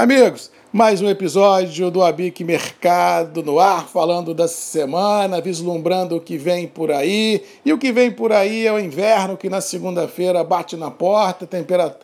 Amigos, mais um episódio do Abic Mercado no ar, falando da semana, vislumbrando o que vem por aí. E o que vem por aí é o inverno que na segunda-feira bate na porta, temperatura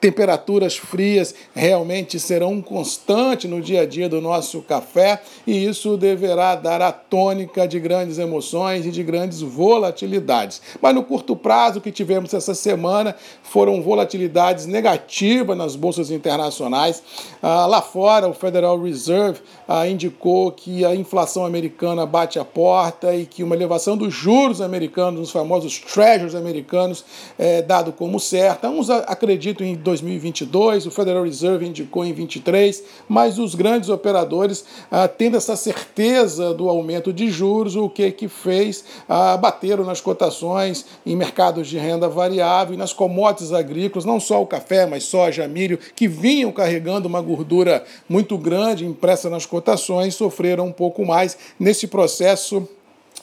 temperaturas frias realmente serão um constante no dia a dia do nosso café e isso deverá dar a tônica de grandes emoções e de grandes volatilidades. Mas no curto prazo que tivemos essa semana foram volatilidades negativas nas bolsas internacionais. Ah, lá fora, o Federal Reserve ah, indicou que a inflação americana bate a porta e que uma elevação dos juros americanos, os famosos treasuries americanos, é dado como certa. Uns acreditam em 2022, o Federal Reserve indicou em 23, mas os grandes operadores, ah, tendo essa certeza do aumento de juros, o que que fez? Ah, bateram nas cotações em mercados de renda variável e nas commodities agrícolas, não só o café, mas soja, milho, que vinham carregando uma gordura muito grande impressa nas cotações, sofreram um pouco mais nesse processo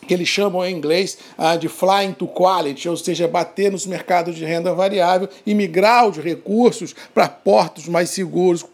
que eles chamam em inglês uh, de flying to quality, ou seja, bater nos mercados de renda variável e migrar os recursos para portos mais seguros,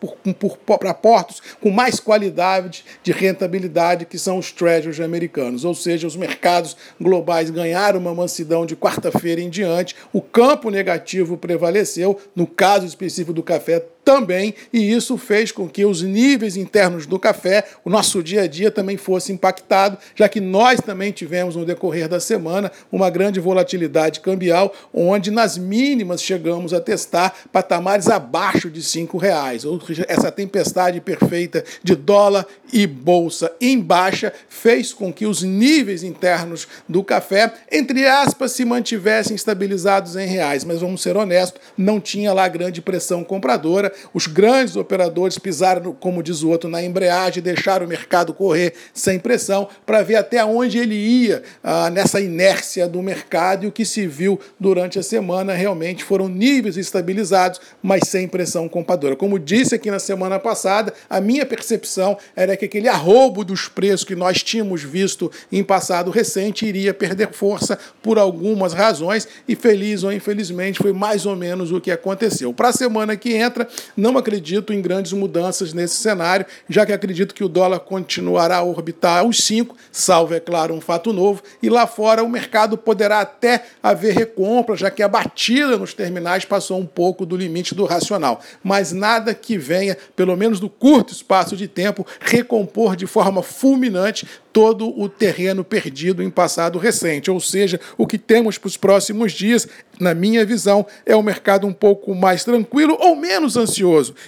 para portos com mais qualidade de rentabilidade, que são os treasuries americanos. Ou seja, os mercados globais ganharam uma mansidão de quarta-feira em diante, o campo negativo prevaleceu, no caso específico do café, também, e isso fez com que os níveis internos do café, o nosso dia a dia também fosse impactado, já que nós também tivemos no decorrer da semana uma grande volatilidade cambial, onde nas mínimas chegamos a testar patamares abaixo de cinco reais. Ou seja, essa tempestade perfeita de dólar e bolsa em baixa fez com que os níveis internos do café, entre aspas, se mantivessem estabilizados em reais. Mas vamos ser honestos, não tinha lá grande pressão compradora os grandes operadores pisaram, como diz o outro, na embreagem, deixaram o mercado correr sem pressão para ver até onde ele ia ah, nessa inércia do mercado. E o que se viu durante a semana realmente foram níveis estabilizados, mas sem pressão compradora. Como disse aqui na semana passada, a minha percepção era que aquele arrobo dos preços que nós tínhamos visto em passado recente iria perder força por algumas razões e feliz ou infelizmente foi mais ou menos o que aconteceu. Para a semana que entra, não acredito em grandes mudanças nesse cenário, já que acredito que o dólar continuará a orbitar aos 5, salvo, é claro, um fato novo, e lá fora o mercado poderá até haver recompra, já que a batida nos terminais passou um pouco do limite do racional. Mas nada que venha, pelo menos no curto espaço de tempo, recompor de forma fulminante todo o terreno perdido em passado recente. Ou seja, o que temos para os próximos dias, na minha visão, é um mercado um pouco mais tranquilo ou menos ansioso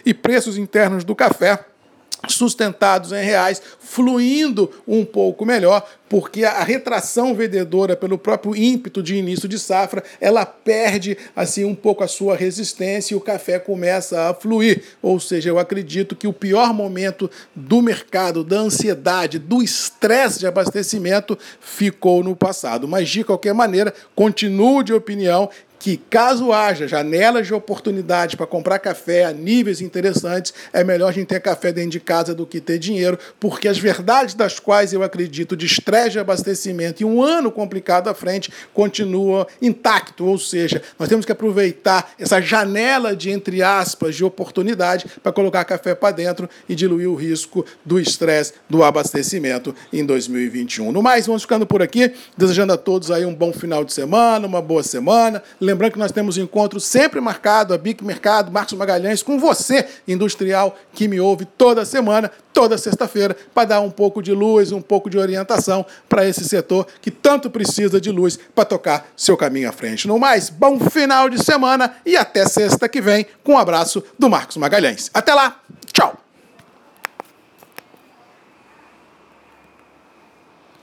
e preços internos do café sustentados em reais, fluindo um pouco melhor, porque a retração vendedora pelo próprio ímpeto de início de safra, ela perde assim um pouco a sua resistência e o café começa a fluir. Ou seja, eu acredito que o pior momento do mercado, da ansiedade, do estresse de abastecimento ficou no passado. Mas de qualquer maneira, continuo de opinião que, caso haja janelas de oportunidade para comprar café a níveis interessantes, é melhor a gente ter café dentro de casa do que ter dinheiro, porque as verdades das quais eu acredito de estresse de abastecimento e um ano complicado à frente continua intacto, ou seja, nós temos que aproveitar essa janela de, entre aspas, de oportunidade para colocar café para dentro e diluir o risco do estresse do abastecimento em 2021. No mais, vamos ficando por aqui, desejando a todos aí um bom final de semana, uma boa semana. Que nós temos encontro sempre marcado, a Bic Mercado, Marcos Magalhães, com você, industrial, que me ouve toda semana, toda sexta-feira, para dar um pouco de luz, um pouco de orientação para esse setor que tanto precisa de luz para tocar seu caminho à frente. No mais, bom final de semana e até sexta que vem, com um abraço do Marcos Magalhães. Até lá!